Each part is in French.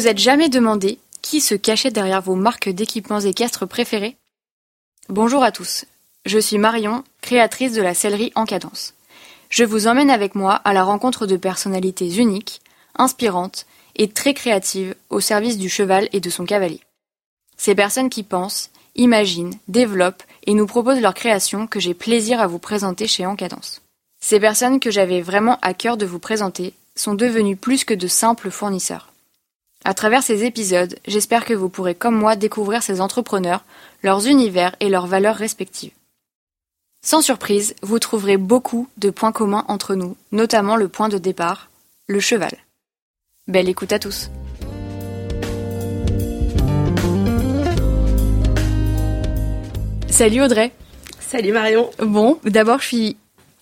Vous êtes jamais demandé qui se cachait derrière vos marques d'équipements équestres préférées Bonjour à tous, je suis Marion, créatrice de la sellerie en cadence. Je vous emmène avec moi à la rencontre de personnalités uniques, inspirantes et très créatives au service du cheval et de son cavalier. Ces personnes qui pensent, imaginent, développent et nous proposent leurs créations que j'ai plaisir à vous présenter chez Encadence. Ces personnes que j'avais vraiment à cœur de vous présenter sont devenues plus que de simples fournisseurs. À travers ces épisodes, j'espère que vous pourrez comme moi découvrir ces entrepreneurs, leurs univers et leurs valeurs respectives. Sans surprise, vous trouverez beaucoup de points communs entre nous, notamment le point de départ, le cheval. Belle écoute à tous. Salut Audrey. Salut Marion. Bon, d'abord je suis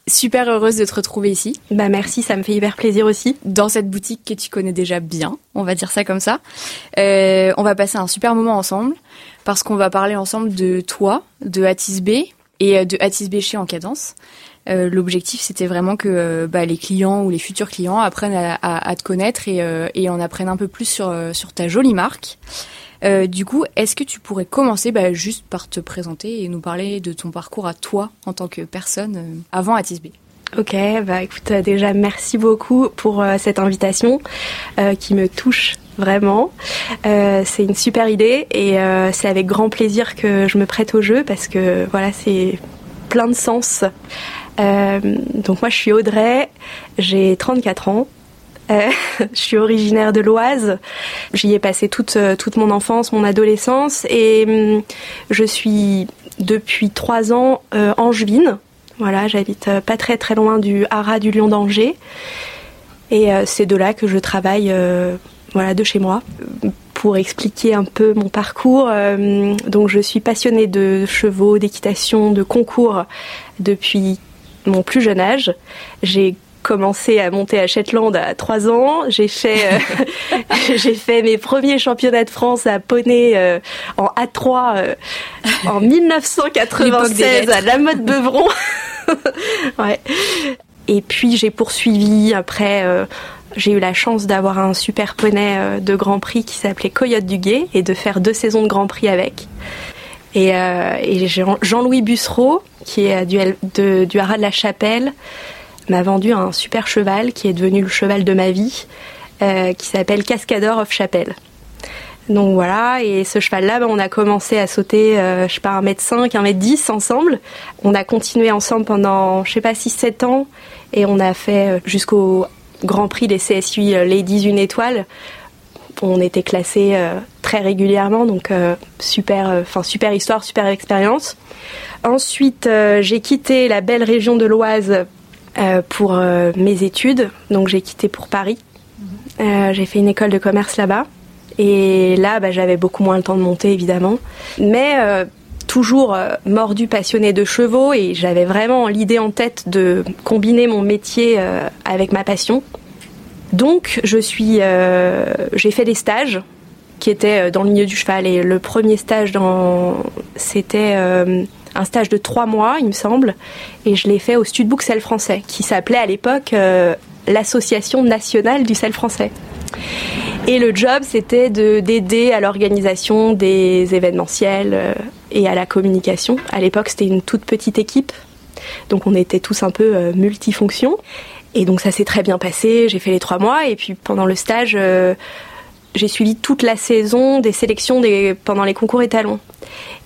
super heureuse de te retrouver ici. Bah merci, ça me fait hyper plaisir aussi. Dans cette boutique que tu connais déjà bien, on va dire ça comme ça. Euh, on va passer un super moment ensemble parce qu'on va parler ensemble de toi, de Atis B et de Atis B chez En Cadence. Euh, L'objectif, c'était vraiment que euh, bah, les clients ou les futurs clients apprennent à, à, à te connaître et, euh, et en apprennent un peu plus sur, euh, sur ta jolie marque. Euh, du coup, est-ce que tu pourrais commencer bah, juste par te présenter et nous parler de ton parcours à toi en tant que personne euh, avant Atis B? Ok, bah écoute, déjà merci beaucoup pour euh, cette invitation euh, qui me touche vraiment. Euh, c'est une super idée et c'est avec grand plaisir que je me prête au jeu parce que voilà, c'est plein de sens. donc moi, je suis Audrey, j'ai 34 ans. Euh, je suis originaire de l'Oise. J'y ai passé toute, toute mon enfance, mon adolescence et hum, je suis depuis trois ans euh, angevine. Voilà, j'habite pas très très loin du haras du Lion d'Angers et euh, c'est de là que je travaille euh, voilà de chez moi pour expliquer un peu mon parcours. Euh, donc je suis passionnée de chevaux, d'équitation, de concours depuis mon plus jeune âge. J'ai commencé à monter à Shetland à 3 ans. J'ai fait, euh, j'ai fait mes premiers championnats de France à poney euh, en A3 euh, en 1996 à la mode Beuvron. ouais. Et puis j'ai poursuivi après. Euh, j'ai eu la chance d'avoir un super poney de Grand Prix qui s'appelait Coyote du Guet et de faire deux saisons de Grand Prix avec. Et, euh, et Jean-Louis Bussereau, qui est du, de, du Haras de la Chapelle, m'a vendu un super cheval qui est devenu le cheval de ma vie, euh, qui s'appelle Cascador of Chapelle. Donc voilà, et ce cheval-là, ben, on a commencé à sauter, euh, je sais pas, 1m5, 1m10 ensemble. On a continué ensemble pendant, je sais pas, 6-7 ans, et on a fait jusqu'au Grand Prix des CSU Ladies une étoile. On était classés euh, très régulièrement, donc euh, super, enfin super histoire, super expérience. Ensuite, euh, j'ai quitté la belle région de l'Oise euh, pour euh, mes études. Donc j'ai quitté pour Paris. Euh, j'ai fait une école de commerce là-bas. Et là, bah, j'avais beaucoup moins le temps de monter, évidemment. Mais euh, toujours mordu, passionné de chevaux. Et j'avais vraiment l'idée en tête de combiner mon métier euh, avec ma passion. Donc je suis, euh, j'ai fait des stages qui étaient dans le milieu du cheval. Et le premier stage, dans, c'était un stage de trois mois, il me semble, et je l'ai fait au Studbook Sel français, qui s'appelait à l'époque euh, l'Association nationale du sel français. Et le job, c'était de, d'aider à l'organisation des événementiels euh, et à la communication. À l'époque, c'était une toute petite équipe, donc on était tous un peu euh, multifonctions. Et donc ça s'est très bien passé, j'ai fait les trois mois, et puis pendant le stage, euh, j'ai suivi toute la saison des sélections pendant les concours étalons.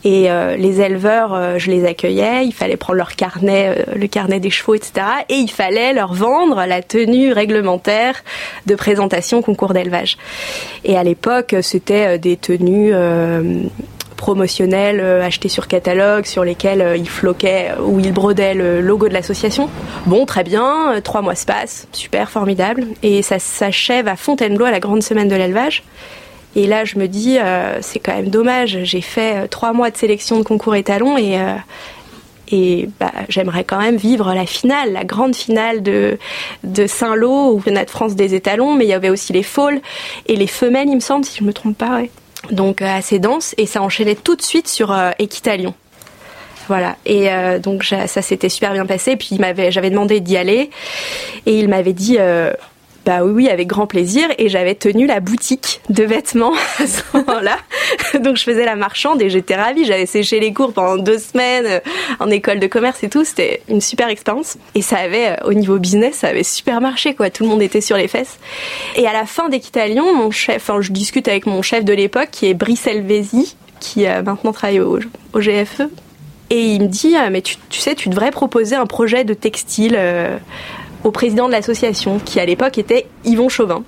Et euh, les éleveurs, euh, je les accueillais, il fallait prendre leur carnet, euh, le carnet des chevaux, etc. Et il fallait leur vendre la tenue réglementaire de présentation concours d'élevage. Et à l'époque, c'était des tenues promotionnelles achetées sur catalogue, sur lesquelles il floquait ou il brodait le logo de l'association. Bon, très bien, trois mois se passent, super, formidable. Et ça s'achève à Fontainebleau à la grande semaine de l'élevage. Et là, je me dis, euh, c'est quand même dommage. J'ai fait euh, trois mois de sélection de concours étalons et, euh, et bah, j'aimerais quand même vivre la finale, la grande finale de, de Saint-Lô, au championnat de France des étalons, mais il y avait aussi les fôles et les femelles, il me semble, si je me trompe pas. Ouais. Donc assez dense et ça enchaînait tout de suite sur Équitalion. Voilà. Et euh, donc ça s'était super bien passé. Puis j'avais demandé d'y aller et il m'avait dit bah oui, avec grand plaisir. Et j'avais tenu la boutique de vêtements à ce moment-là. Donc je faisais la marchande et j'étais ravie. J'avais séché les cours pendant deux semaines euh, en école de commerce et tout. C'était une super expérience. Et ça avait, euh, au niveau business, ça avait super marché, quoi. Tout le monde était sur les fesses. Et à la fin d'Equitalion, mon chef, enfin, je discute avec mon chef de l'époque, qui est Brice Elvézy, qui a maintenant travaille au, GFE. Et il me dit, ah, mais tu, tu, sais, tu devrais proposer un projet de textile au président de l'association, qui à l'époque était Yvon Chauvin.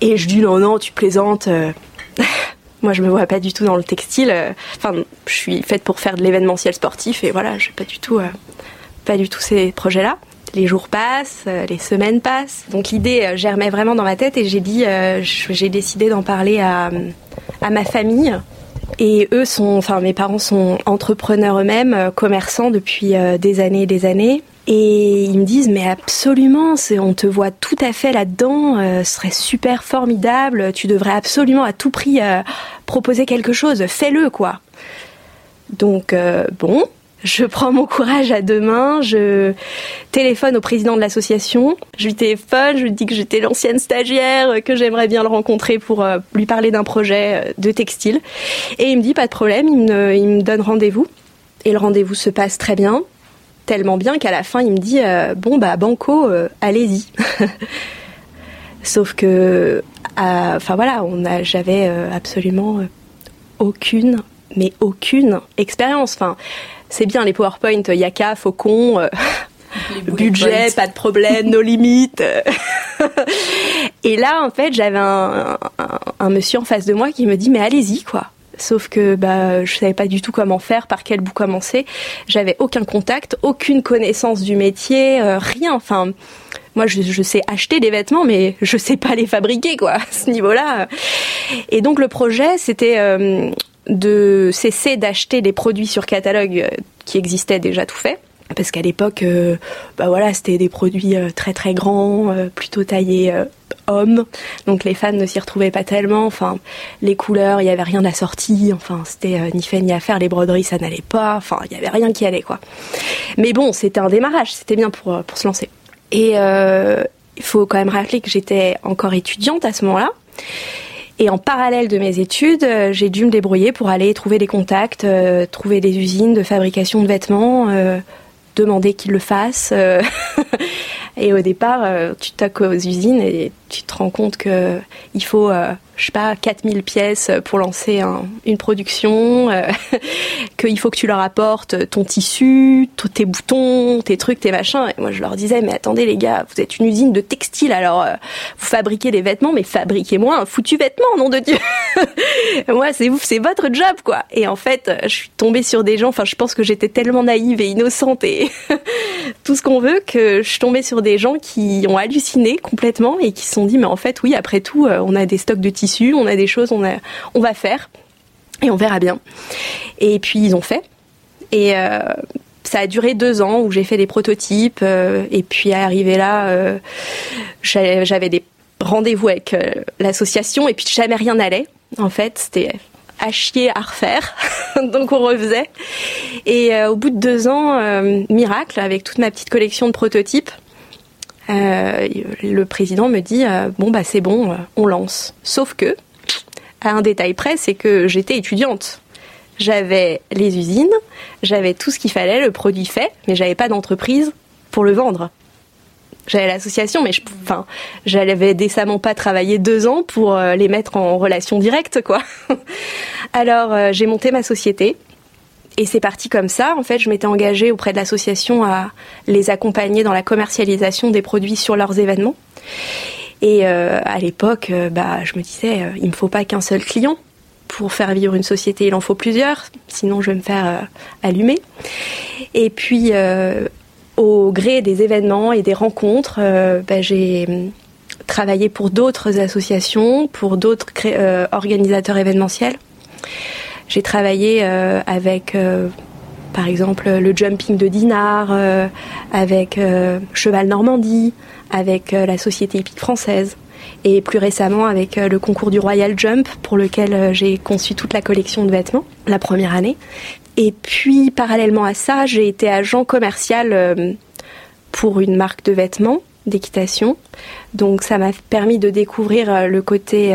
Et je dis non, non, tu plaisantes. euh, Moi, je me vois pas du tout dans le textile. euh, Enfin, je suis faite pour faire de l'événementiel sportif et voilà, j'ai pas du tout, euh, pas du tout ces projets-là. Les jours passent, les semaines passent. Donc l'idée germait vraiment dans ma tête et j'ai dit, j'ai décidé d'en parler à, à ma famille. Et eux sont, enfin mes parents sont entrepreneurs eux-mêmes, commerçants depuis des années et des années. Et ils me disent mais absolument, on te voit tout à fait là-dedans, euh, ce serait super formidable, tu devrais absolument à tout prix euh, proposer quelque chose, fais-le quoi. Donc euh, bon, je prends mon courage à deux mains, je téléphone au président de l'association, je lui téléphone, je lui dis que j'étais l'ancienne stagiaire, que j'aimerais bien le rencontrer pour lui parler d'un projet de textile. Et il me dit pas de problème, il me, il me donne rendez-vous. Et le rendez-vous se passe très bien, tellement bien qu'à la fin il me dit euh, bon bah banco, euh, allez-y. Sauf que, enfin voilà, j'avais euh, absolument aucune, mais aucune expérience. Enfin, c'est bien les PowerPoint, Yaka, Faucon, budget, pas de problème, nos limites. Et là, en fait, j'avais un, un, un monsieur en face de moi qui me dit mais allez-y quoi. Sauf que bah je savais pas du tout comment faire, par quel bout commencer. J'avais aucun contact, aucune connaissance du métier, euh, rien. Enfin, moi je, sais acheter des vêtements, mais je sais pas les fabriquer quoi. À ce niveau-là. Et donc le projet, c'était euh, de cesser d'acheter des produits sur catalogue euh, qui existaient déjà tout faits. Parce qu'à l'époque, euh, bah voilà, c'était des produits euh, très très grands, euh, plutôt taillés euh, hommes. Donc les fans ne s'y retrouvaient pas tellement. Enfin, les couleurs, il y avait rien d'assorti. Enfin, c'était ni fait ni à faire. Les broderies, ça n'allait pas. Enfin, il y avait rien qui allait quoi. Mais bon, c'était un démarrage. C'était bien pour pour se lancer. Et il faut quand même rappeler que j'étais encore étudiante à ce moment-là. Et en parallèle de mes études, j'ai dû me débrouiller pour aller trouver des contacts, trouver des usines de fabrication de vêtements, demander qu'ils le fassent. et au départ, euh, tu taques aux usines et tu te rends compte que il faut, euh, je sais pas, 4000 pièces pour lancer un- une production, euh, qu'il faut que tu leur apportes ton tissu, tes boutons, tes trucs, tes machins. Et moi, je leur disais, mais attendez les gars, vous êtes une usine de textile, alors euh, vous fabriquez des vêtements, mais fabriquez-moi un foutu vêtement, nom de Dieu Moi, c'est vous, c'est votre job, quoi. Et en fait, je suis tombée sur des gens, enfin, je pense que j'étais tellement naïve et innocente et tout ce qu'on veut que je suis tombée sur des gens qui ont halluciné complètement et qui se sont dit, mais en fait, oui, après tout, euh, on a des stocks de tissus, on a des choses, on, a, on va faire et on verra bien. Et puis, ils ont fait. Et euh, ça a duré deux ans où j'ai fait des prototypes euh, et puis arrivé là, euh, j'avais des rendez-vous avec l'association et puis jamais rien n'allait. En fait, c'était à chier à refaire, donc on refaisait. Et au bout de deux ans, miracle, avec toute ma petite collection de prototypes, euh, le président me dit euh, bon bah c'est bon, euh, on lance. Sauf que, à un détail près, c'est que j'étais étudiante. J'avais les usines, j'avais tout ce qu'il fallait, le produit fait, mais j'avais pas d'entreprise pour le vendre. J'avais l'association, mais je, enfin, j'avais décemment pas travaillé deux ans pour les mettre en relation directe, quoi. Alors, j'ai monté ma société. Et c'est parti comme ça. En fait, je m'étais engagée auprès de l'association à les accompagner dans la commercialisation des produits sur leurs événements. Et euh, à l'époque, euh, bah, je me disais, euh, il me faut pas qu'un seul client pour faire vivre une société. Il en faut plusieurs, sinon je vais me faire allumer. Et puis, au gré des événements et des rencontres, bah, j'ai hum, travaillé pour d'autres associations, pour d'autres organisateurs événementiels. J'ai travaillé euh, avec, euh, par exemple, le jumping de Dinard, euh, avec Cheval Normandie, avec la Société hippique française, et plus récemment avec le concours du Royal Jump, pour lequel j'ai conçu toute la collection de vêtements la première année. Et puis, parallèlement à ça, j'ai été agent commercial pour une marque de vêtements d'équitation. Donc ça m'a permis de découvrir le côté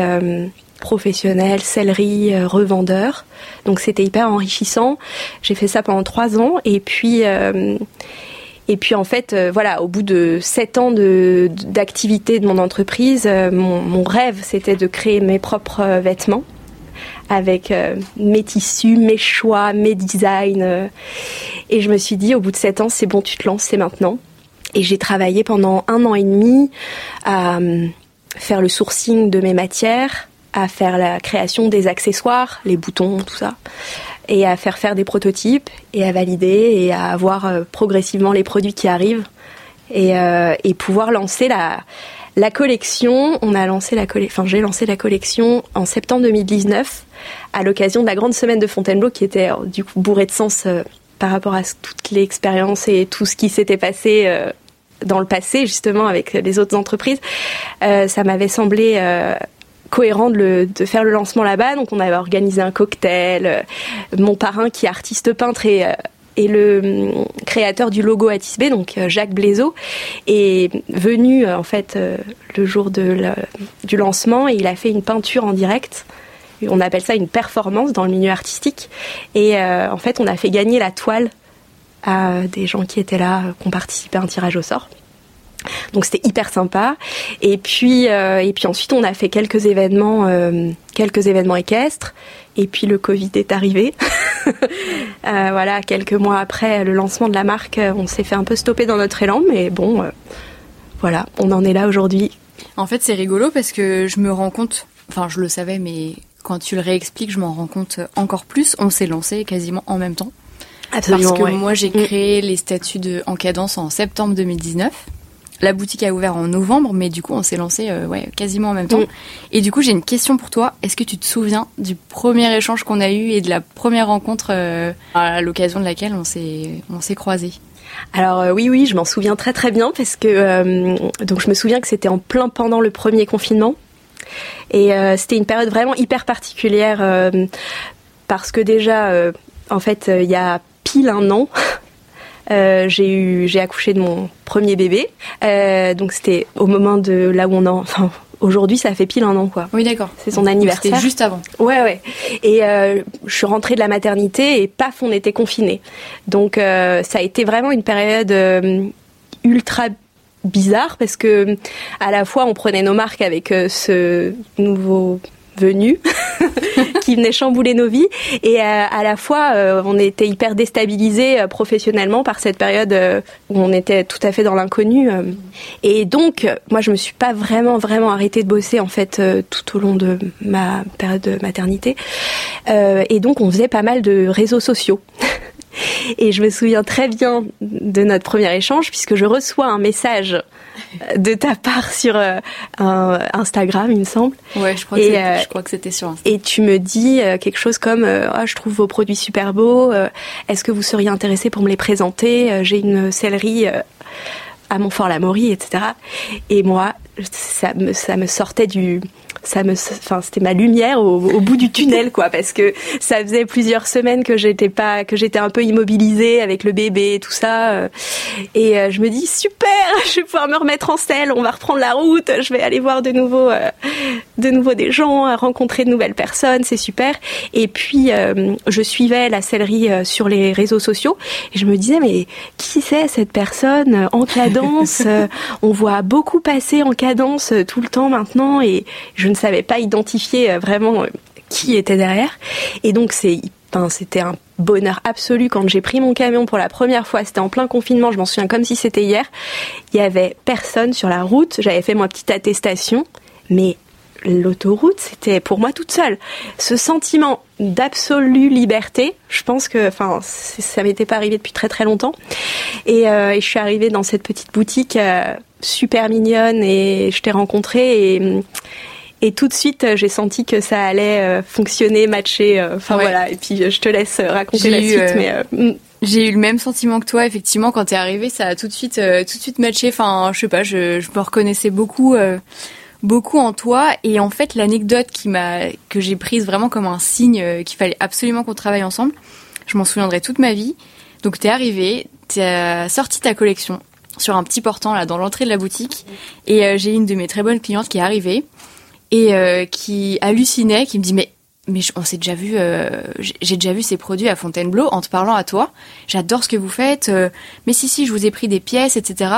professionnel, sellerie, revendeur. Donc c'était hyper enrichissant. J'ai fait ça pendant trois ans et puis et puis en fait, euh, voilà, au bout de sept ans d'activité de, mon entreprise, euh, mon, rêve c'était de créer mes propres euh, vêtements avec mes tissus, mes choix, mes designs. et je me suis dit, au bout de sept ans, c'est bon, tu te lances, c'est maintenant. Et j'ai travaillé pendant un an et demi à faire le sourcing de mes matières, à faire la création des accessoires, les boutons, tout ça, et à faire faire des prototypes et à valider et à avoir euh, progressivement les produits qui arrivent et, euh, et pouvoir lancer la, la collection. On a lancé la enfin j'ai lancé la collection en septembre 2019 à l'occasion de la grande semaine de Fontainebleau qui était euh, du coup bourrée de sens par rapport à toute l'expérience et tout ce qui s'était passé dans le passé justement avec les autres entreprises. ça m'avait semblé cohérent de, faire le lancement là-bas. Donc on avait organisé un cocktail. Euh, mon parrain qui est artiste peintre et euh, le hum, créateur du logo Atisbé, donc euh, Jacques Blaiseau, est venu en fait le jour du lancement et il a fait une peinture en direct. On appelle ça une performance dans le milieu artistique. Et en fait, on a fait gagner la toile à des gens qui étaient là, qui ont participé à un tirage au sort. Donc c'était hyper sympa. Et puis euh, et puis ensuite on a fait quelques événements, euh, quelques événements équestres. Et puis le Covid est arrivé. Euh, voilà, quelques mois après le lancement de la marque, on s'est fait un peu stopper dans notre élan, mais bon, voilà, on en est là aujourd'hui. En fait, c'est rigolo parce que je me rends compte, enfin je le savais, mais quand tu le réexpliques, je m'en rends compte encore plus. On s'est lancé quasiment en même temps. Absolument. Parce que moi, j'ai mm. créé les statuts de En Cadence en septembre 2019. La boutique a ouvert en novembre, mais du coup, on s'est lancé euh, ouais, quasiment en même temps. Mm. Et du coup, j'ai une question pour toi. Est-ce que tu te souviens du premier échange qu'on a eu et de la première rencontre euh, à l'occasion de laquelle on s'est on s'est croisés? Alors euh, oui, oui, je m'en souviens très très bien parce que donc je me souviens que c'était en plein pendant le premier confinement et c'était une période vraiment hyper particulière parce que déjà en fait il y a pile un an Euh, j'ai eu, j'ai accouché de mon premier bébé. Euh, donc c'était au moment de là où on en, enfin aujourd'hui ça fait pile un an quoi. Oui d'accord. C'est son anniversaire. C'était juste avant. Ouais ouais. Et euh, je suis rentrée de la maternité et paf on était confinés. Donc ça a été vraiment une période ultra bizarre parce que à la fois on prenait nos marques avec ce nouveau venu qui venait chambouler nos vies. Et euh, à, la fois euh, on était hyper déstabilisés euh, professionnellement par cette période où on était tout à fait dans l'inconnu et donc moi je me suis pas vraiment vraiment arrêtée de bosser en fait tout au long de ma période de maternité. Et donc on faisait pas mal de réseaux sociaux. Et je me souviens très bien de notre premier échange puisque je reçois un message de ta part sur euh, Instagram, il me semble. Ouais, je crois, que, euh, que c'était sur Instagram. Et tu me dis euh, quelque chose comme oh, Je trouve vos produits super beaux. Est-ce que vous seriez intéressé pour me les présenter J'ai une sellerie à Montfort-la-Maurie, etc. Et moi, ça me, ça me sortait du, ça me, enfin, c'était ma lumière au, bout du tunnel, quoi, parce que ça faisait plusieurs semaines que j'étais pas, que j'étais un peu immobilisée avec le bébé et tout ça. Euh, et euh, je me dis, super, je vais pouvoir me remettre en selle, on va reprendre la route, je vais aller voir de nouveau, euh, de nouveau des gens, rencontrer de nouvelles personnes, c'est super. Et puis, je suivais la sellerie sur les réseaux sociaux et je me disais, mais qui c'est cette personne en cadence? on voit beaucoup passer en cadence tout le temps maintenant et je ne savais pas identifier euh, vraiment euh, qui était derrière. Et donc c'est c'était un bonheur absolu quand j'ai pris mon camion pour la première fois. C'était en plein confinement, je m'en souviens comme si c'était hier. Il y avait personne sur la route. J'avais fait ma petite attestation, mais l'autoroute, c'était pour moi toute seule. Ce sentiment d'absolue liberté, je pense que, enfin, ça m'était pas arrivé depuis très très longtemps. Et, euh, je suis arrivée dans cette petite boutique super mignonne et je t'ai rencontrée et et tout de suite, j'ai senti que ça allait euh, fonctionner, matcher. Euh, enfin voilà. Et puis je te laisse raconter la suite. mais mm. j'ai eu le même sentiment que toi. Effectivement, quand t'es arrivé, ça a tout de suite, tout de suite matché. Enfin, je sais pas, je, je me reconnaissais beaucoup beaucoup en toi et en fait l'anecdote qui m'a que j'ai prise vraiment comme un signe qu'il fallait absolument qu'on travaille ensemble je m'en souviendrai toute ma vie donc t'es arrivé t'as sorti ta collection sur un petit portant là dans l'entrée de la boutique et j'ai une de mes très bonnes clientes qui est arrivée et qui hallucinait, qui me dit mais mais on s'est déjà vu, euh, j'ai déjà vu ces produits à Fontainebleau en te parlant à toi. J'adore ce que vous faites. Euh, mais si si, je vous ai pris des pièces, etc.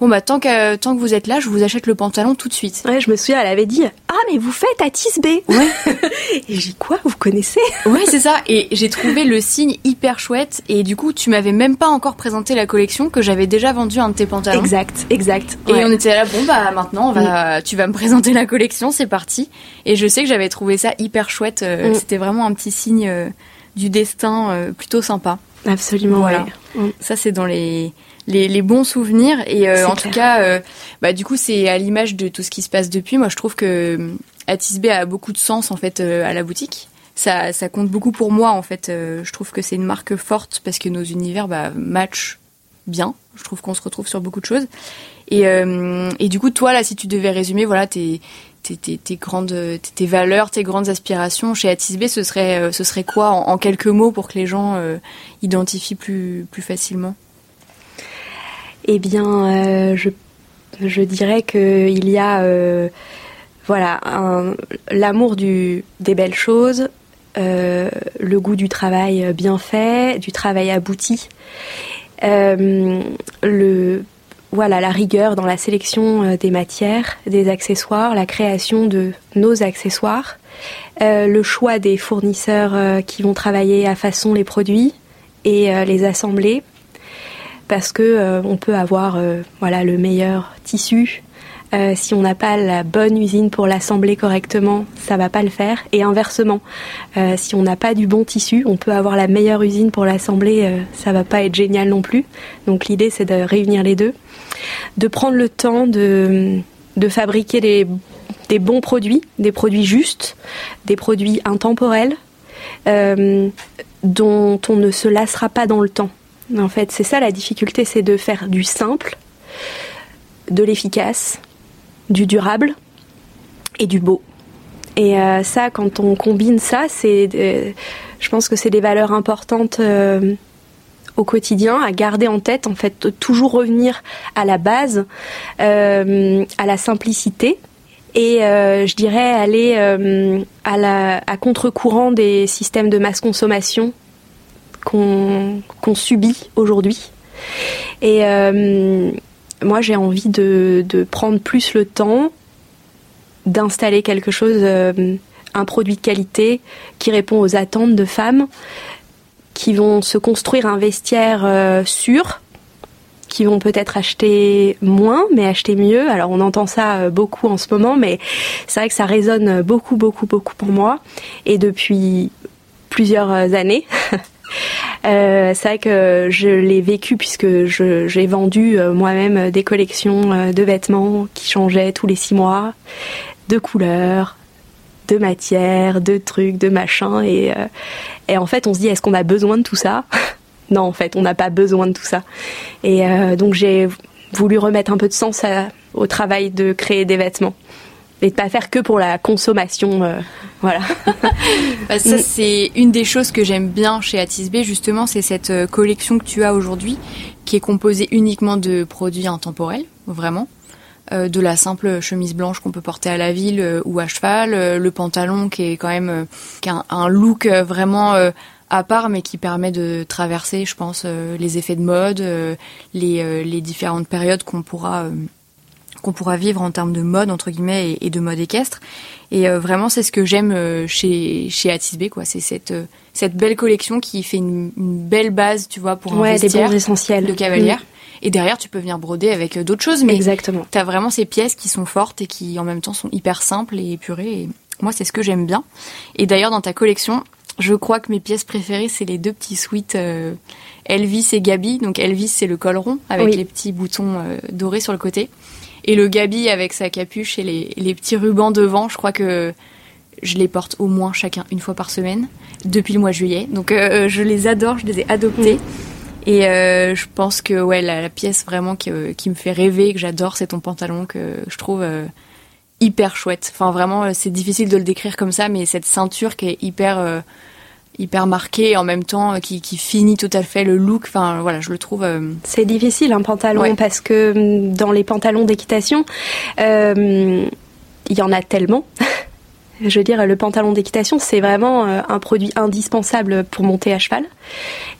Bon bah tant que tant que vous êtes là, je vous achète le pantalon tout de suite. Ouais, je me souviens, elle avait dit ah mais vous faites à Tisbé. Ouais. et j'ai quoi, vous connaissez? Ouais c'est ça. Et j'ai trouvé le signe hyper chouette. Et du coup, tu m'avais même pas encore présenté la collection que j'avais déjà vendu un de tes pantalons. Exact, exact. Et on était là bon bah maintenant on va, tu vas me présenter la collection, c'est parti. Et je sais que j'avais trouvé ça hyper chouette mm. C'était vraiment un petit signe euh, du destin euh, plutôt sympa. Absolument, voilà. Mm. Ça, c'est dans les, les, bons souvenirs. Et en tout cas, bah, du coup, c'est à l'image de tout ce qui se passe depuis. Moi, je trouve que Atisbé a beaucoup de sens, en fait, à la boutique. Ça, ça compte beaucoup pour moi, en fait. je trouve que c'est une marque forte parce que nos univers bah, matchent bien. Je trouve qu'on se retrouve sur beaucoup de choses. Et, et du coup, toi, là, si tu devais résumer, voilà, tes, tes, grandes, tes valeurs, tes grandes aspirations chez Atisbé, ce serait, euh, ce serait quoi en, quelques mots pour que les gens euh, identifient plus, plus facilement? Eh bien, euh, je, je, dirais qu'il y a voilà, l'amour des belles choses, le goût du travail bien fait, du travail abouti, le voilà, la rigueur dans la sélection euh, des matières, des accessoires, la création de nos accessoires, euh, le choix des fournisseurs euh, qui vont travailler à façon les produits et les assembler, parce que on peut avoir voilà le meilleur tissu. Si on n'a pas la bonne usine pour l'assembler correctement, ça va pas le faire. Et inversement, si on n'a pas du bon tissu, on peut avoir la meilleure usine pour l'assembler, ça va pas être génial non plus. Donc l'idée c'est de réunir les deux de prendre le temps de, fabriquer des bons produits, des produits justes, des produits intemporels, euh, dont on ne se lassera pas dans le temps. En fait, c'est ça la difficulté, c'est de faire du simple, de l'efficace, du durable et du beau. Et euh, ça, quand on combine ça, c'est, euh, je pense que c'est des valeurs importantes au quotidien, à garder en tête, en fait, toujours revenir à la base, euh, à la simplicité. Et euh, je dirais aller euh, à contre-courant des systèmes de masse consommation qu'on subit aujourd'hui. Et moi, j'ai envie de, de, prendre plus le temps d'installer quelque chose, un produit de qualité qui répond aux attentes de femmes, qui vont se construire un vestiaire euh, sûr, qui vont peut-être acheter moins, mais acheter mieux. Alors on entend ça euh, beaucoup en ce moment, mais c'est vrai que ça résonne beaucoup, beaucoup, beaucoup pour moi. Et depuis plusieurs années. Euh, c'est vrai que je l'ai vécu puisque j'ai vendu moi-même des collections de vêtements qui changeaient tous les six mois, de couleurs, de matières, de trucs, de machins. Et, euh, en fait, on se dit, est-ce qu'on a besoin de tout ça? Non, en fait, on n'a pas besoin de tout ça. Et euh, donc, j'ai voulu remettre un peu de sens au travail de créer des vêtements et de pas faire que pour la consommation. Euh, voilà. Bah, ça, c'est une des choses que j'aime bien chez Atisbé, justement, c'est cette collection que tu as aujourd'hui, qui est composée uniquement de produits intemporels, vraiment. Euh, de la simple chemise blanche qu'on peut porter à la ville euh, ou à cheval, euh, le pantalon qui est quand même qui a un, look vraiment à part, mais qui permet de traverser, je pense, les effets de mode, les, les différentes périodes qu'on pourra qu'on pourra vivre en termes de mode entre guillemets et, de mode équestre. Et vraiment, c'est ce que j'aime chez chez Atisbé, quoi. C'est cette cette belle collection qui fait une, belle base, tu vois, pour un vestiaire essentiels. de cavalière. Mm. Et derrière, tu peux venir broder avec euh, d'autres choses. Mais Exactement. Tu as vraiment ces pièces qui sont fortes et qui en même temps sont hyper simples et épurées. Et moi, c'est ce que j'aime bien. Et d'ailleurs, dans ta collection, je crois que mes pièces préférées, c'est les deux petits euh, Elvis et Gabi. Donc Elvis, c'est le col rond avec les petits boutons euh, dorés sur le côté. Et le Gabi avec sa capuche et les, les petits rubans devant, je crois que je les porte au moins chacun une fois par semaine depuis le mois de juillet. Donc je les adore, je les ai adoptés. Et euh, je pense que ouais, la, pièce vraiment qui, euh, qui, me fait rêver, que j'adore, c'est ton pantalon que je trouve euh, hyper chouette. Enfin vraiment, c'est difficile de le décrire comme ça, mais cette ceinture qui est hyper hyper marqué en même temps qui, qui finit tout à fait le look. Enfin voilà, je le trouve. C'est difficile un pantalon parce que hum, dans les pantalons d'équitation, il y en a tellement. Je veux dire, le pantalon d'équitation, c'est vraiment euh, un produit indispensable pour monter à cheval.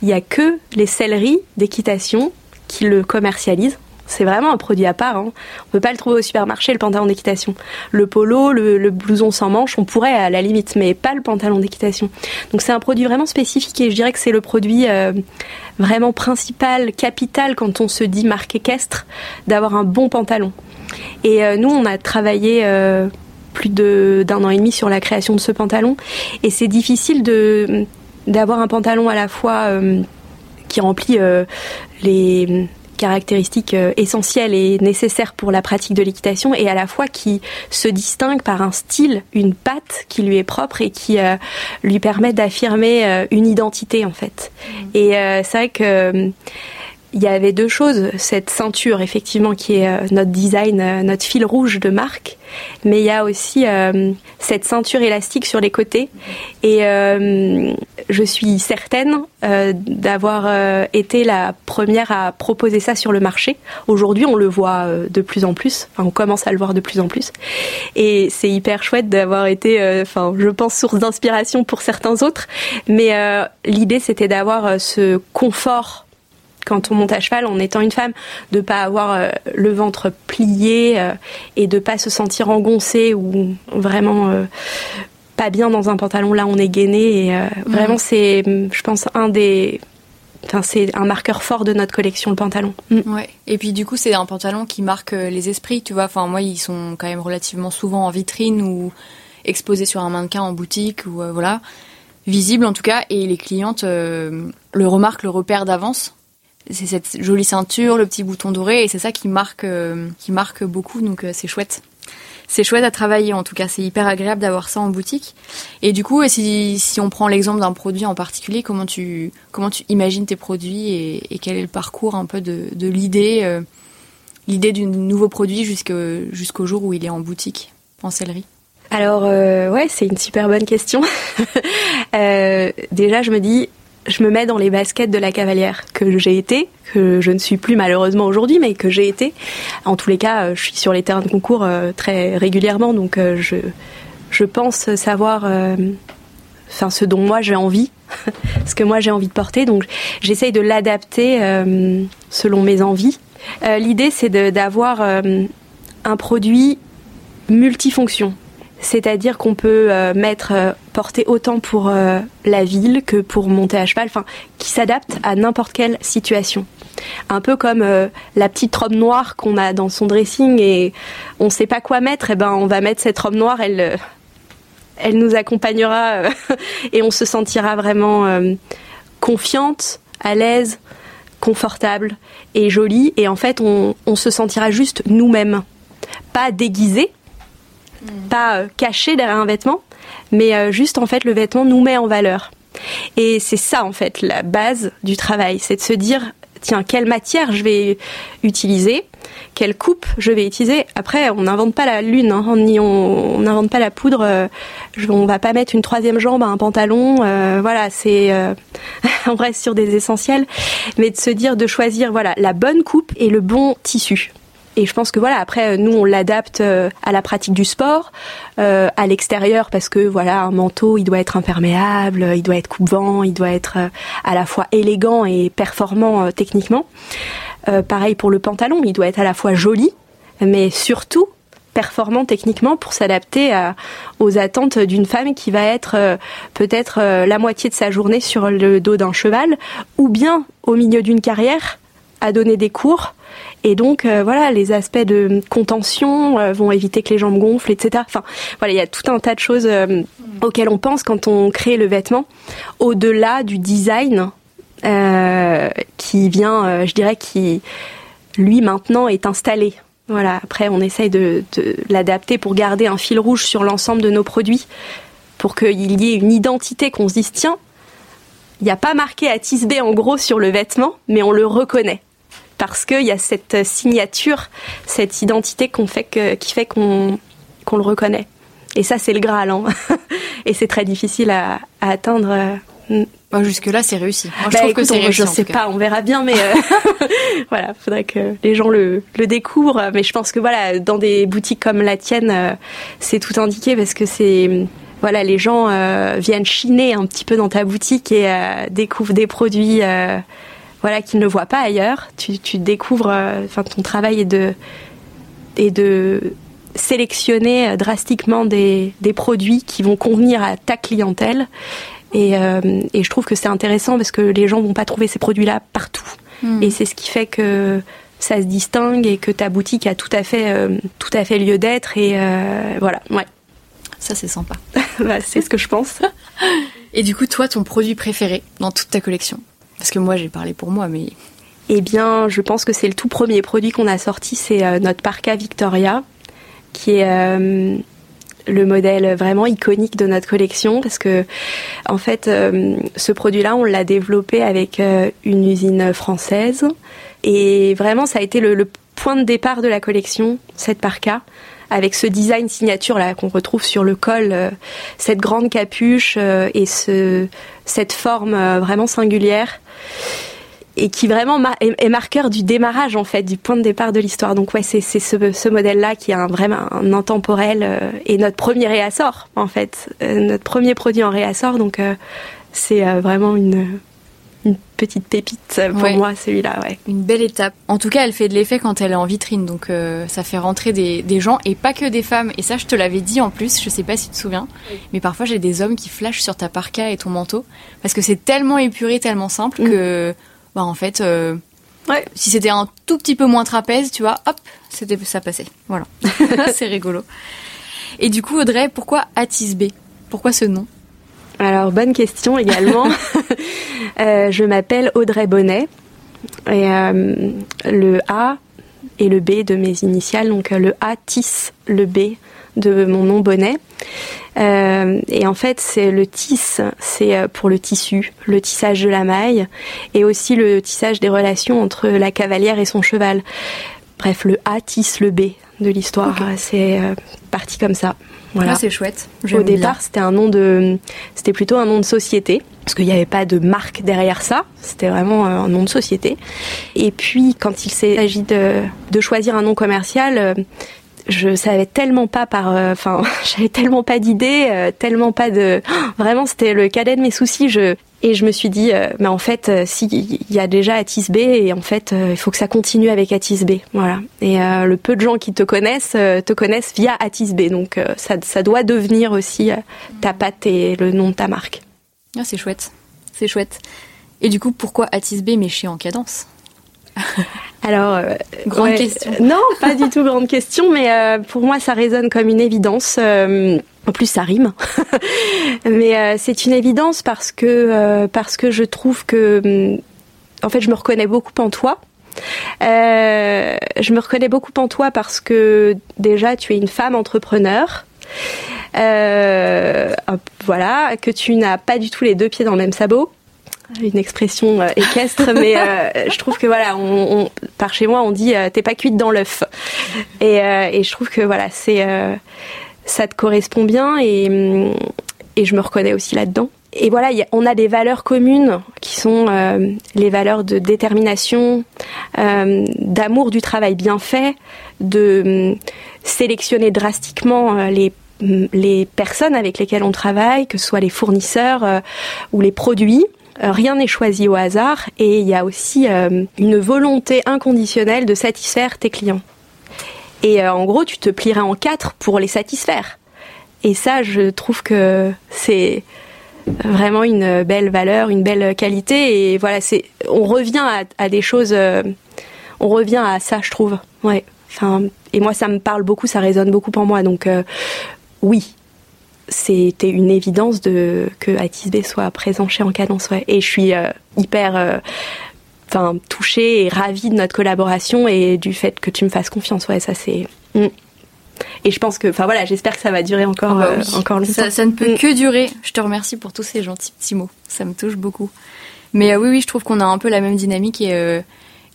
Il n'y a que les selleries d'équitation qui le commercialisent. C'est vraiment un produit à part. Hein. On peut pas le trouver au supermarché, le pantalon d'équitation. Le polo, le, blouson sans manches, on pourrait à la limite, mais pas le pantalon d'équitation. Donc c'est un produit vraiment spécifique et je dirais que c'est le produit euh, vraiment principal, capital quand on se dit marque équestre, d'avoir un bon pantalon. Et euh, nous, on a travaillé plus d'un an et demi sur la création de ce pantalon. Et c'est difficile d'avoir un pantalon à la fois euh, qui remplit euh, les caractéristiques euh, essentielles et nécessaires pour la pratique de l'équitation et à la fois qui se distingue par un style, une patte qui lui est propre et qui lui permet d'affirmer une identité en fait. Mmh. Et c'est vrai que il y avait deux choses. Cette ceinture, effectivement, qui est euh, notre design, euh, notre fil rouge de marque. Mais il y a aussi euh, cette ceinture élastique sur les côtés. Et je suis certaine d'avoir été la première à proposer ça sur le marché. Aujourd'hui, on le voit de plus en plus. Enfin, on commence à le voir de plus en plus. Et c'est hyper chouette d'avoir été, enfin, je pense, source d'inspiration pour certains autres. Mais l'idée, c'était d'avoir ce confort quand on monte à cheval en étant une femme, de pas avoir euh, le ventre plié euh, et de pas se sentir engoncé ou vraiment euh, pas bien dans un pantalon. Là, on est gainé et vraiment c'est, je pense, un des Enfin, c'est un marqueur fort de notre collection, le pantalon. Mm. Ouais. Et puis du coup, c'est un pantalon qui marque les esprits, tu vois. Enfin, moi, ils sont quand même relativement souvent en vitrine ou exposés sur un mannequin en boutique ou voilà, visible en tout cas. Et les clientes le remarquent, le repèrent d'avance c'est cette jolie ceinture, le petit bouton doré, et c'est ça qui marque, euh, qui marque beaucoup, donc euh, c'est chouette. C'est chouette à travailler, en tout cas, c'est hyper agréable d'avoir ça en boutique. Et du coup, si, on prend l'exemple d'un produit en particulier, comment tu, comment tu imagines tes produits et, quel est le parcours un peu de, l'idée, euh, l'idée du nouveau produit jusqu'au jour où il est en boutique, en sellerie? Alors ouais, c'est une super bonne question. déjà, je me dis, je me mets dans les baskets de la cavalière que j'ai été, que je ne suis plus malheureusement aujourd'hui, mais que j'ai été. En tous les cas, euh, je suis sur les terrains de concours euh, très régulièrement, donc euh, je, je pense savoir ce dont moi j'ai envie, ce que moi j'ai envie de porter. Donc j'essaye de l'adapter selon mes envies. L'idée c'est d'avoir un produit multifonction. C'est-à-dire qu'on peut euh, mettre euh, porter autant pour euh, la ville que pour monter à cheval, enfin qui s'adapte à n'importe quelle situation. Un peu comme la petite robe noire qu'on a dans son dressing et on ne sait pas quoi mettre, et eh ben on va mettre cette robe noire, elle elle nous accompagnera et on se sentira vraiment confiante, à l'aise, confortable et jolie et en fait on, on se sentira juste nous-mêmes, pas déguisés pas euh, caché derrière un vêtement, mais euh, juste en fait le vêtement nous met en valeur. Et c'est ça en fait la base du travail, c'est de se dire tiens quelle matière je vais utiliser, quelle coupe je vais utiliser. Après on n'invente pas la lune, hein, on n'invente pas la poudre, euh, on va pas mettre une troisième jambe à un pantalon, voilà c'est on reste sur des essentiels, mais de se dire de choisir voilà la bonne coupe et le bon tissu. Et je pense que voilà, après, nous, on l'adapte euh, à la pratique du sport, euh, à l'extérieur, parce que voilà, un manteau, il doit être imperméable, il doit être coupe-vent, il doit être euh, à la fois élégant et performant techniquement. pareil pour le pantalon, il doit être à la fois joli, mais surtout performant techniquement pour s'adapter aux attentes d'une femme qui va être peut-être la moitié de sa journée sur le dos d'un cheval, ou bien au milieu d'une carrière à donner des cours et donc euh, voilà, les aspects de contention euh, vont éviter que les jambes gonflent, etc. Enfin voilà, il y a tout un tas de choses euh, auxquelles on pense quand on crée le vêtement, au-delà du design qui vient, je dirais, qui lui maintenant est installé. Voilà. Après, on essaye de, l'adapter pour garder un fil rouge sur l'ensemble de nos produits, pour qu'il y ait une identité qu'on se dise tiens, il n'y a pas marqué à B en gros sur le vêtement, mais on le reconnaît parce qu'il y a cette signature, cette identité qu'on fait qui fait qu'on le reconnaît. Et ça, c'est le Graal. Hein. Et c'est très difficile à, atteindre. Bah, jusque-là, c'est réussi. je bah, trouve que c'est réussi. Je sais pas, on verra bien, mais euh, voilà, faudrait que les gens le, le, découvrent. Mais je pense que voilà, dans des boutiques comme la tienne, euh, c'est tout indiqué parce que c'est voilà, les gens euh, viennent chiner un petit peu dans ta boutique et découvrent des produits voilà qu'ils ne voient pas ailleurs. Tu, tu découvres, enfin, ton travail est de et de sélectionner drastiquement des, des produits qui vont convenir à ta clientèle et, euh, et je trouve que c'est intéressant parce que les gens vont pas trouver ces produits-là partout. Hmm. Et c'est ce qui fait que ça se distingue et que ta boutique a tout à fait, euh, tout à fait lieu d'être. Et euh, voilà, ouais. Ça, c'est sympa. bah, c'est ce que je pense. et du coup, toi, ton produit préféré dans toute ta collection? Parce que moi, j'ai parlé pour moi, mais. Eh bien, je pense que c'est le tout premier produit qu'on a sorti, c'est notre Parka Victoria, qui est le modèle vraiment iconique de notre collection parce que en fait euh, ce produit-là on l'a développé avec euh, une usine française et vraiment ça a été le, point de départ de la collection cette parka avec ce design signature là qu'on retrouve sur le col, euh, cette grande capuche et ce, cette forme vraiment singulière et qui vraiment est, marqueur du démarrage en fait, du point de départ de l'histoire. Donc ouais, c'est ce, ce modèle-là qui est un, vraiment un intemporel euh, et notre premier réassort en fait, euh, notre premier produit en réassort. Donc euh, c'est vraiment une, une petite pépite pour moi celui-là. Ouais. Une belle étape. En tout cas, elle fait de l'effet quand elle est en vitrine, donc ça fait rentrer des, des, gens et pas que des femmes. Et ça, je te l'avais dit en plus. Je sais pas si tu te souviens, mais parfois j'ai des hommes qui flashent sur ta parka et ton manteau parce que c'est tellement épuré, tellement simple mm. que bah, en fait, euh, si c'était un tout petit peu moins trapèze, tu vois, hop, c'était ça passait. Voilà, c'est rigolo. Et du coup, Audrey, pourquoi Atis B? Pourquoi ce nom? Alors, bonne question également. Euh, je m'appelle Audrey Bonnet et euh, le A et le B de mes initiales, donc le A tisse le B de mon nom Bonnet. Euh, et en fait, c'est le tisse, c'est euh, pour le tissu, le tissage de la maille, et aussi le tissage des relations entre la cavalière et son cheval. Bref, le A tisse le B de l'histoire. C'est euh, parti comme ça. Voilà. Ah, c'est chouette. Au départ, c'était un nom de, c'était plutôt un nom de société parce qu'il n'y avait pas de marque derrière ça. C'était vraiment un nom de société. Et puis, quand il s'agit de, de choisir un nom commercial, je savais tellement pas par, euh, enfin, j'avais tellement pas d'idées, euh, tellement pas de, vraiment c'était le cadet de mes soucis. Je et je me suis dit, euh, en fait, si il y a déjà Atis B et en fait, il faut que ça continue avec Atis B, voilà. Et le peu de gens qui te connaissent te connaissent via Atis B, donc ça, ça doit devenir aussi ta patte et le nom de ta marque. Ah, c'est chouette, c'est chouette. Et du coup, pourquoi Atis B mais chez En Cadence Alors, euh, grande question. Non, pas du tout grande question, mais euh, pour moi, ça résonne comme une évidence. Euh, en plus, ça rime. mais c'est une évidence parce que parce que je trouve que, mm, en fait, je me reconnais beaucoup en toi. je me reconnais beaucoup en toi parce que déjà, tu es une femme entrepreneur. voilà, que tu n'as pas du tout les deux pieds dans le même sabot une expression euh, équestre, mais euh, je trouve que voilà, on, par chez moi, on dit euh, t'es pas cuite dans l'œuf, et, et, je trouve que voilà, c'est ça te correspond bien et, et je me reconnais aussi là-dedans. Et voilà, on a des valeurs communes qui sont les valeurs de détermination, d'amour du travail bien fait, de sélectionner drastiquement les les personnes avec lesquelles on travaille, que ce soit les fournisseurs ou les produits, euh, rien n'est choisi au hasard et il y a aussi euh, une volonté inconditionnelle de satisfaire tes clients. Et euh, en gros, tu te plierais en quatre pour les satisfaire. Et ça, je trouve que c'est vraiment une belle valeur, une belle qualité. Et voilà, c'est, on revient à, des choses, on revient à ça, je trouve. Ouais. Enfin, et moi, ça me parle beaucoup, ça résonne beaucoup pour moi. Donc, oui, c'était une évidence de que Atis B soit présent chez En Cadence. Ouais. Et je suis euh, hyper euh, enfin touchée et ravie de notre collaboration et du fait que tu me fasses confiance. Ouais, ça c'est. Mm. Et je pense que, enfin voilà, j'espère que ça va durer encore, ah bah euh, encore longtemps. Ça, ne peut mm. que durer. Je te remercie pour tous ces gentils petits mots. Ça me touche beaucoup. Mais oui, oui, je trouve qu'on a un peu la même dynamique et,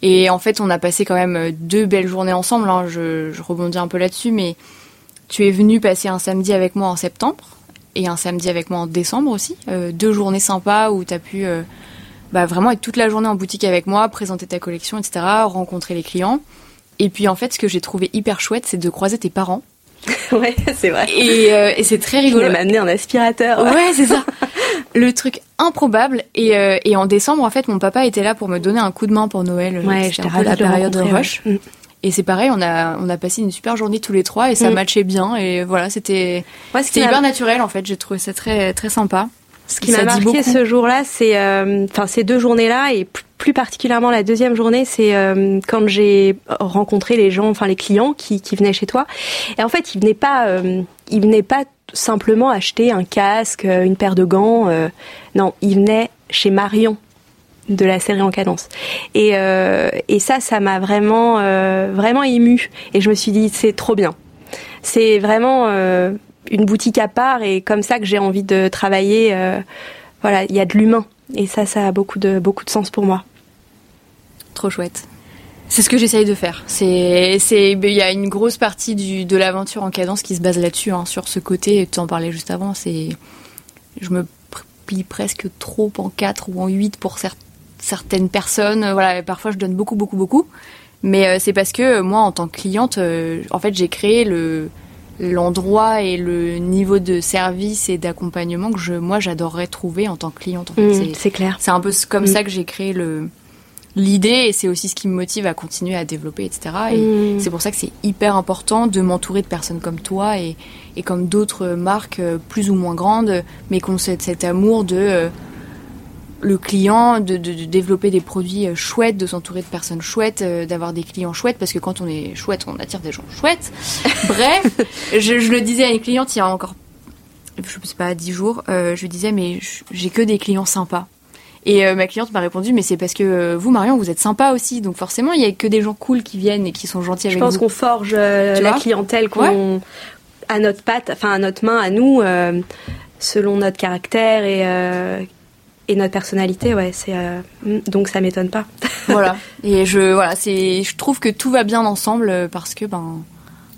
et en fait, on a passé quand même deux belles journées ensemble. Hein. Je, je rebondis un peu là-dessus, mais tu es venu passer un samedi avec moi en septembre et un samedi avec moi en décembre aussi. deux journées sympas où tu as pu bah, vraiment être toute la journée en boutique avec moi, présenter ta collection, etc., rencontrer les clients. Et puis en fait, ce que j'ai trouvé hyper chouette, c'est de croiser tes parents. ouais, c'est vrai. Et, euh, et c'est très rigolo. Il m'a amené un aspirateur. Ouais, c'est ça. Le truc improbable. Et, euh, et en décembre, en fait, mon papa était là pour me donner un coup de main pour Noël. Ouais, c'était un peu la période de rush. Mm. Et c'est pareil, on a on a passé une super journée tous les trois et ça mm. matchait bien et voilà, c'était ouais, c'était hyper naturel en fait. J'ai trouvé ça très très sympa. Ce qui m'a marqué ce jour-là, c'est, euh, enfin ces deux journées-là et plus particulièrement la deuxième journée, c'est euh, quand j'ai rencontré les gens, enfin les clients qui, qui venaient chez toi. Et en fait, ils venaient pas, euh, ils venaient pas simplement acheter un casque, une paire de gants. non, ils venaient chez Marion de la série en cadence. Et, et ça, ça m'a vraiment, vraiment ému. Et je me suis dit, c'est trop bien. C'est vraiment une boutique à part et comme ça que j'ai envie de travailler. Euh, voilà, il y a de l'humain et ça, ça a beaucoup de beaucoup de sens pour moi. Trop chouette. C'est ce que j'essaye de faire. C'est, c'est, il y a une grosse partie du, de l'aventure en cadence qui se base là-dessus, hein, sur ce côté. Tu en parlais juste avant. C'est, je me plie presque trop en 4 ou en 8 pour certaines personnes. Voilà, parfois je donne beaucoup, beaucoup, beaucoup. Mais euh, c'est parce que moi, en tant que cliente, euh, en fait, j'ai créé le, l'endroit et le niveau de service et d'accompagnement que je, moi j'adorerais trouver en tant que cliente. Mmh, c'est clair. C'est un peu comme mmh. ça que j'ai créé le l'idée et c'est aussi ce qui me motive à continuer à développer, etc. Et mmh. c'est pour ça que c'est hyper important de m'entourer de personnes comme toi et, et comme d'autres marques euh, plus ou moins grandes, mais qui ont cet, amour de euh, le client, de, développer des produits euh, chouettes, de s'entourer de personnes chouettes, euh, d'avoir des clients chouettes, parce que quand on est chouette, on attire des gens chouettes. Bref, je, le disais à une cliente il y a encore, je sais pas, dix jours, euh, je lui disais, mais j'ai que des clients sympas. Et ma cliente m'a répondu, mais c'est parce que vous, Marion, vous êtes sympa aussi. Donc forcément, il y a que des gens cool qui viennent et qui sont gentils avec vous. Je pense qu'on forge la clientèle qu'on à notre patte, enfin à notre main, à nous, selon notre caractère et et notre personnalité, ouais, c'est euh, mm, donc ça m'étonne pas. voilà. Et je voilà, c'est je trouve que tout va bien ensemble euh, parce que ben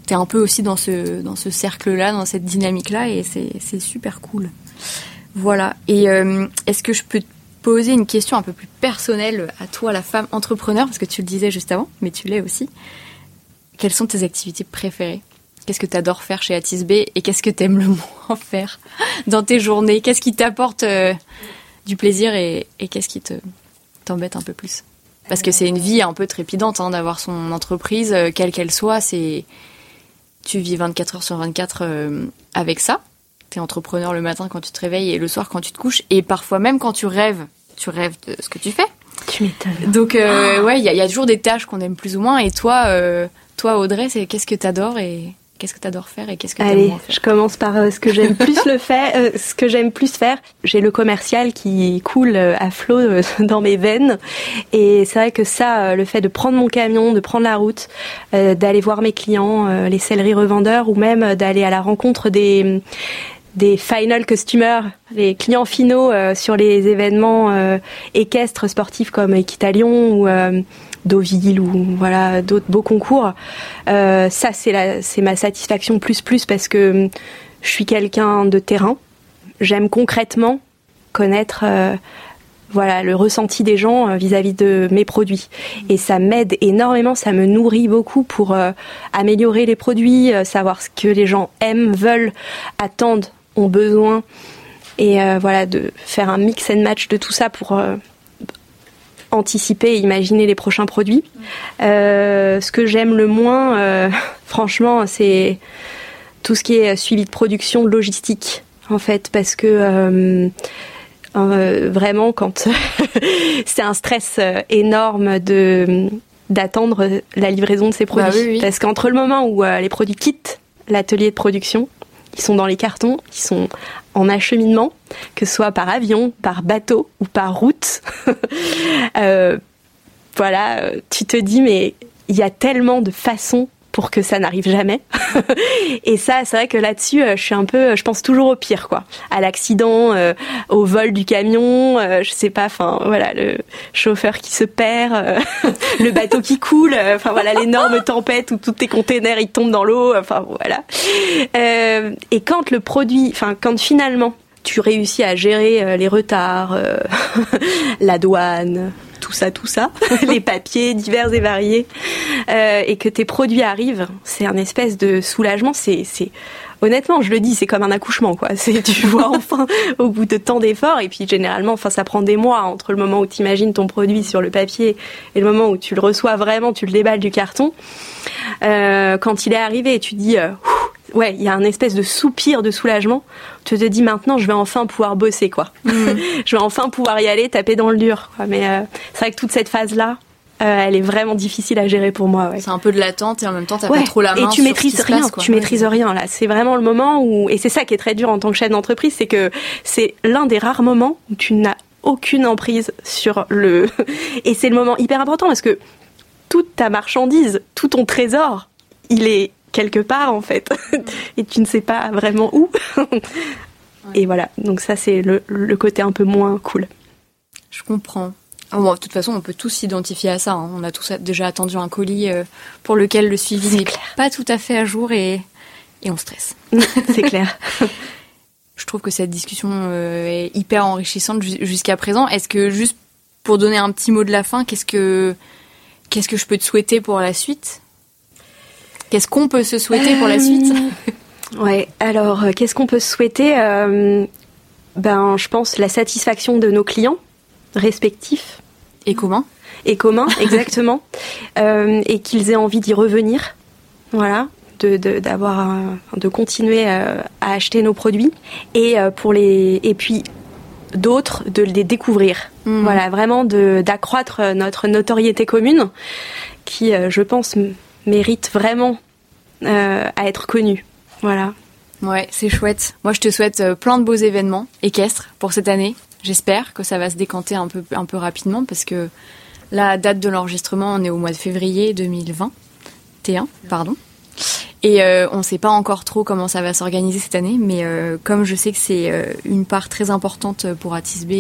t'es un peu aussi dans ce dans ce cercle-là, dans cette dynamique-là, et c'est super cool. Voilà. Et euh, est-ce que je peux te poser une question un peu plus personnelle à toi, la femme entrepreneur, parce que tu le disais juste avant, mais tu l'es aussi. Quelles sont tes activités préférées? Qu'est-ce que tu adores faire chez Atis B et qu'est-ce que tu aimes le moins faire dans tes journées? Qu'est-ce qui t'apporte du plaisir et, qu'est-ce qui te t'embête un peu plus Parce que c'est une vie un peu trépidante hein, d'avoir son entreprise, euh, quelle qu'elle soit. C'est tu vis 24 heures sur 24 euh, avec ça. Tu es entrepreneur le matin quand tu te réveilles et le soir quand tu te couches. Et parfois même quand tu rêves, tu rêves de ce que tu fais. Tu m'étonnes. Donc euh, ouais, il y, a toujours des tâches qu'on aime plus ou moins. Et toi, toi Audrey, c'est qu'est-ce que tu adores et Qu'est-ce que tu adores faire et qu'est-ce que tu Allez, moins faire je commence par euh, ce que j'aime plus le faire, euh, ce que j'aime plus faire. J'ai le commercial qui coule euh, à flot dans mes veines et c'est vrai que ça le fait de prendre mon camion, de prendre la route, d'aller voir mes clients, les céleries revendeurs ou même d'aller à la rencontre des des final customers, les clients finaux sur les événements équestres sportifs comme Equitalion ou Deauville ou voilà d'autres beaux concours. Euh, ça c'est c'est ma satisfaction plus plus parce que hum, je suis quelqu'un de terrain. J'aime concrètement connaître euh, voilà le ressenti des gens euh, vis-à-vis de mes produits et ça m'aide énormément, ça me nourrit beaucoup pour améliorer les produits, savoir ce que les gens aiment, veulent, attendent, ont besoin et voilà de faire un mix and match de tout ça pour anticiper et imaginer les prochains produits. Euh, ce que j'aime le moins, euh, franchement, c'est tout ce qui est suivi de production, logistique, en fait, parce que euh, vraiment, quand c'est un stress énorme de d'attendre la livraison de ces bah produits, parce qu'entre le moment où les produits quittent l'atelier de production, ils sont dans les cartons, ils sont en acheminement, que ce soit par avion, par bateau ou par route. euh, voilà, tu te dis, mais il y a tellement de façons pour que ça n'arrive jamais. et ça, c'est vrai que là-dessus, je suis un peu, je pense toujours au pire, quoi. À l'accident, au vol du camion, je sais pas, enfin voilà, le chauffeur qui se perd, le bateau qui coule, enfin voilà, l'énorme tempête où tous tes containers ils tombent dans l'eau, enfin voilà. Et quand le produit, enfin quand finalement tu réussis à gérer euh, les retards, euh, la douane, tout ça, tout ça, les papiers divers et variés, euh, et que tes produits arrivent, c'est un espèce de soulagement. C'est, c'est honnêtement, je le dis, c'est comme un accouchement, quoi. C'est tu vois enfin au bout de tant d'efforts, et puis généralement, enfin, ça prend des mois entre le moment où tu imagines ton produit sur le papier et le moment où tu le reçois vraiment, tu le déballes du carton. quand il est arrivé, tu dis ouais, il y a un espèce de soupir de soulagement. Tu te dis maintenant, je vais enfin pouvoir bosser, quoi. Mm. je vais enfin pouvoir y aller, taper dans le dur. Mais euh, c'est vrai que toute cette phase-là, euh, elle est vraiment difficile à gérer pour moi. C'est un peu de l'attente et en même temps t'as pas trop la main. Et tu maîtrises rien. tu maîtrises rien là. C'est vraiment le moment où et c'est ça qui est très dur en tant que chef d'entreprise, c'est que c'est l'un des rares moments où tu n'as aucune emprise sur le et c'est le moment hyper important parce que toute ta marchandise, tout ton trésor, il est quelque part en fait. Et tu ne sais pas vraiment où. Et voilà. Donc ça c'est le, côté un peu moins cool. Je comprends. Bon, de toute façon on peut tous s'identifier à ça hein. on a tous déjà attendu un colis euh, pour lequel le suivi n'est pas tout à fait à jour et, et on stresse. C'est clair. Je trouve que cette discussion euh, est hyper enrichissante jusqu'à présent. Est-ce que juste pour donner un petit mot de la fin qu'est-ce que qu'est-ce que je peux te souhaiter pour la suite? Qu'est-ce qu'on peut se souhaiter pour la suite euh, Ouais, alors euh, qu'est-ce qu'on peut se souhaiter euh, Ben, je pense la satisfaction de nos clients respectifs. Et communs Et communs, exactement. et qu'ils aient envie d'y revenir. Voilà. De, d'avoir de, continuer à acheter nos produits et pour les et puis d'autres de les découvrir mmh. voilà vraiment de d'accroître notre notoriété commune qui je pense mérite vraiment euh, à être connu. Voilà. Ouais, c'est chouette. Moi, je te souhaite euh, plein de beaux événements équestres pour cette année. J'espère que ça va se décanter un peu, un peu rapidement parce que la date de l'enregistrement, on est au mois de février 2020. T1, pardon. Et euh, on ne sait pas encore trop comment ça va s'organiser cette année, mais comme je sais que c'est une part très importante pour Atisb,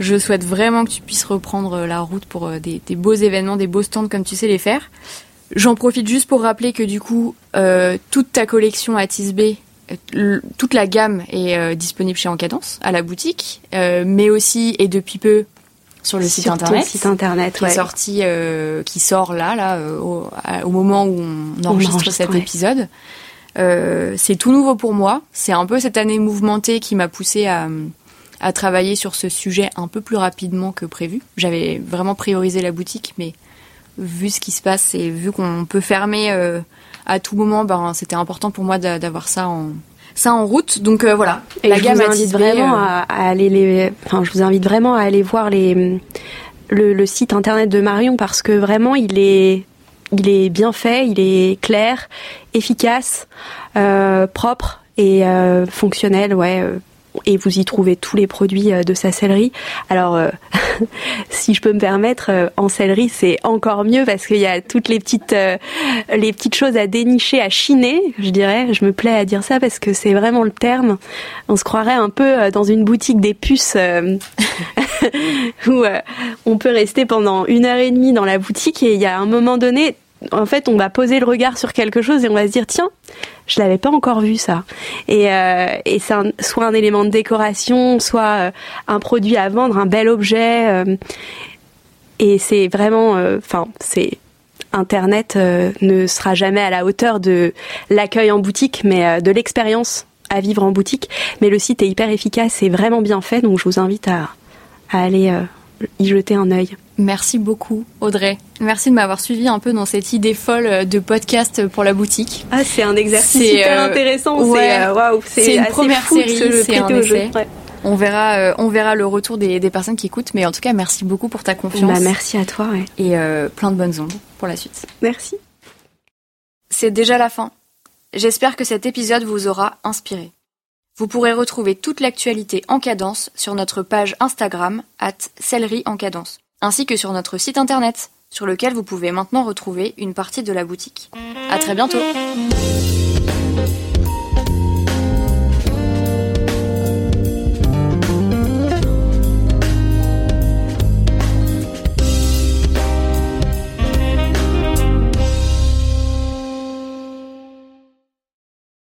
je souhaite vraiment que tu puisses reprendre la route pour des, des, beaux événements, des beaux stands comme tu sais les faire. J'en profite juste pour rappeler que du coup, euh, toute ta collection à Tisbé, euh, toute la gamme est euh, disponible chez Encadence, à la boutique, mais aussi et depuis peu sur le site internet. site internet, qui est sorti, qui sort là, là, au, moment où on enregistre cet épisode. c'est tout nouveau pour moi. C'est un peu cette année mouvementée qui m'a poussé à, à travailler sur ce sujet un peu plus rapidement que prévu. J'avais vraiment priorisé la boutique, mais vu ce qui se passe et vu qu'on peut fermer euh, à tout moment, ben, c'était important pour moi d'avoir ça en, ça en route. Donc euh, voilà, et la je vous invite vraiment euh, à, aller les, enfin, je vous invite vraiment à aller voir les, le, site internet de Marion parce que vraiment il est, il est bien fait, il est clair, efficace, propre et fonctionnel. Ouais, et vous y trouvez tous les produits euh, de sa sellerie. Alors, euh, si je peux me permettre, euh, en sellerie, c'est encore mieux parce qu'il y a toutes les petites, les petites choses à dénicher, à chiner, je dirais. Je me plais à dire ça parce que c'est vraiment le terme. On se croirait un peu dans une boutique des puces où on peut rester pendant une heure et demie dans la boutique et il y a un moment donné, en fait, on va poser le regard sur quelque chose et on va se dire tiens, je l'avais pas encore vu ça. Et, euh, c'est soit un élément de décoration, soit euh, un produit à vendre, un bel objet. Euh, et c'est vraiment, enfin, c'est Internet ne sera jamais à la hauteur de l'accueil en boutique, mais de l'expérience à vivre en boutique. Mais le site est hyper efficace et vraiment bien fait, donc je vous invite à, à aller y jeter un œil. Merci beaucoup, Audrey. Merci de m'avoir suivi un peu dans cette idée folle de podcast pour la boutique. Ah, c'est un exercice super euh, intéressant. Euh, c'est une première série, c'est un essai. On verra, euh, on verra le retour des, personnes qui écoutent, mais en tout cas, merci beaucoup pour ta confiance. Bah, merci à toi. Et plein de bonnes ondes pour la suite. Merci. C'est déjà la fin. J'espère que cet épisode vous aura inspiré. Vous pourrez retrouver toute l'actualité en cadence sur notre page Instagram, at en cadence ainsi que sur notre site internet sur lequel vous pouvez maintenant retrouver une partie de la boutique. À très bientôt!